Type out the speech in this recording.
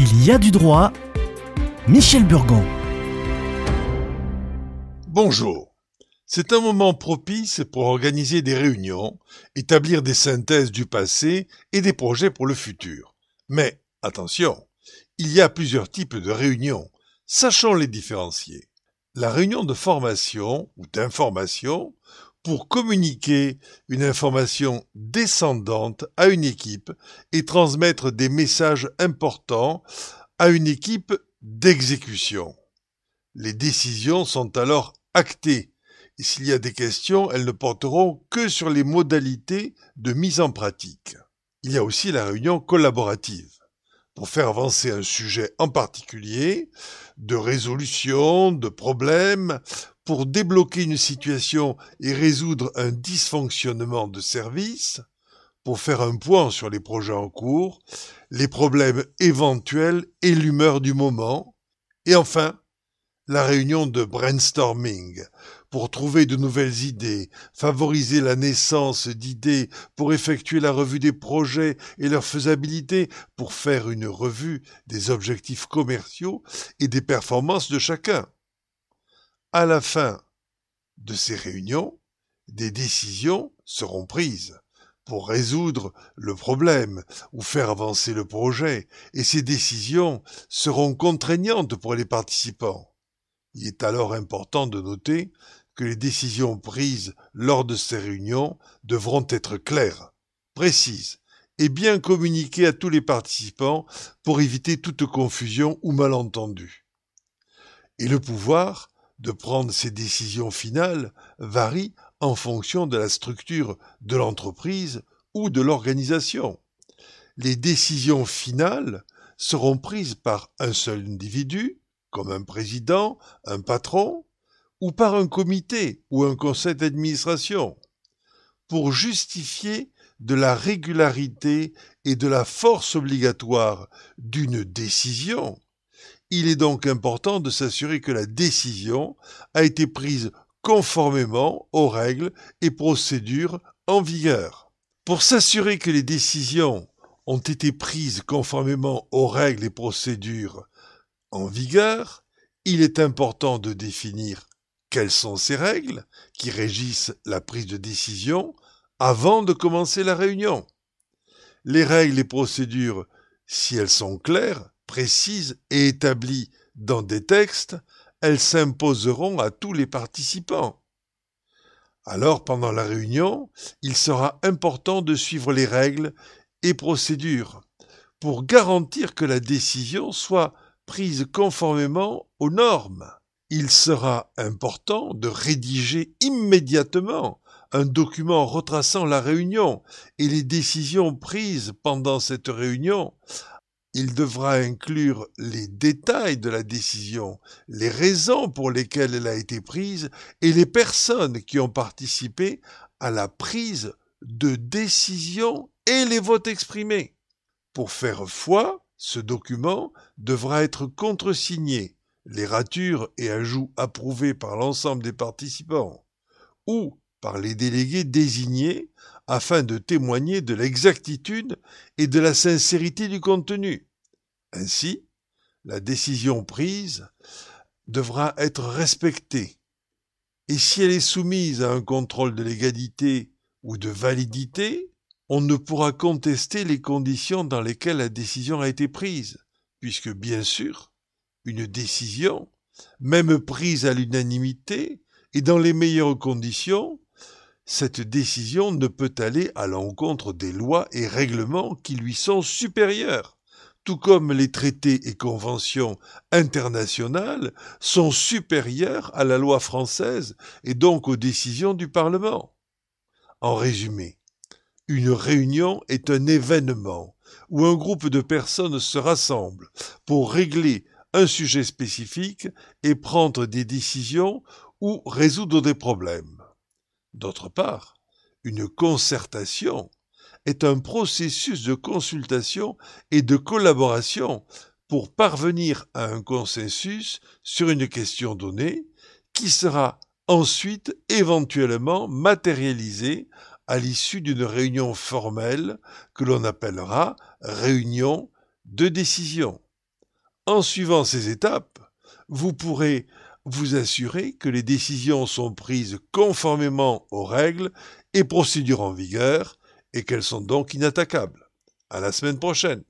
Il y a du droit. Michel Burgon. Bonjour. C'est un moment propice pour organiser des réunions, établir des synthèses du passé et des projets pour le futur. Mais attention, il y a plusieurs types de réunions. Sachons les différencier. La réunion de formation ou d'information pour communiquer une information descendante à une équipe et transmettre des messages importants à une équipe d'exécution. Les décisions sont alors actées s'il y a des questions, elles ne porteront que sur les modalités de mise en pratique. Il y a aussi la réunion collaborative pour faire avancer un sujet en particulier, de résolution, de problèmes, pour débloquer une situation et résoudre un dysfonctionnement de service, pour faire un point sur les projets en cours, les problèmes éventuels et l'humeur du moment, et enfin, la réunion de brainstorming, pour trouver de nouvelles idées, favoriser la naissance d'idées, pour effectuer la revue des projets et leur faisabilité, pour faire une revue des objectifs commerciaux et des performances de chacun. À la fin de ces réunions, des décisions seront prises pour résoudre le problème ou faire avancer le projet, et ces décisions seront contraignantes pour les participants. Il est alors important de noter que les décisions prises lors de ces réunions devront être claires, précises et bien communiquées à tous les participants pour éviter toute confusion ou malentendu. Et le pouvoir de prendre ces décisions finales varie en fonction de la structure de l'entreprise ou de l'organisation. Les décisions finales seront prises par un seul individu, comme un président, un patron, ou par un comité ou un conseil d'administration, pour justifier de la régularité et de la force obligatoire d'une décision, il est donc important de s'assurer que la décision a été prise conformément aux règles et procédures en vigueur. Pour s'assurer que les décisions ont été prises conformément aux règles et procédures en vigueur, il est important de définir quelles sont ces règles qui régissent la prise de décision avant de commencer la réunion. Les règles et procédures, si elles sont claires, précises et établies dans des textes, elles s'imposeront à tous les participants. Alors, pendant la réunion, il sera important de suivre les règles et procédures pour garantir que la décision soit prise conformément aux normes. Il sera important de rédiger immédiatement un document retraçant la réunion et les décisions prises pendant cette réunion il devra inclure les détails de la décision, les raisons pour lesquelles elle a été prise et les personnes qui ont participé à la prise de décision et les votes exprimés. Pour faire foi, ce document devra être contresigné, les ratures et ajouts approuvés par l'ensemble des participants, ou par les délégués désignés afin de témoigner de l'exactitude et de la sincérité du contenu. Ainsi, la décision prise devra être respectée. Et si elle est soumise à un contrôle de légalité ou de validité, on ne pourra contester les conditions dans lesquelles la décision a été prise, puisque bien sûr, une décision, même prise à l'unanimité et dans les meilleures conditions, cette décision ne peut aller à l'encontre des lois et règlements qui lui sont supérieurs tout comme les traités et conventions internationales sont supérieurs à la loi française et donc aux décisions du Parlement. En résumé, une réunion est un événement où un groupe de personnes se rassemble pour régler un sujet spécifique et prendre des décisions ou résoudre des problèmes. D'autre part, une concertation est un processus de consultation et de collaboration pour parvenir à un consensus sur une question donnée qui sera ensuite éventuellement matérialisé à l'issue d'une réunion formelle que l'on appellera réunion de décision. En suivant ces étapes, vous pourrez vous assurer que les décisions sont prises conformément aux règles et procédures en vigueur et qu'elles sont donc inattaquables. À la semaine prochaine.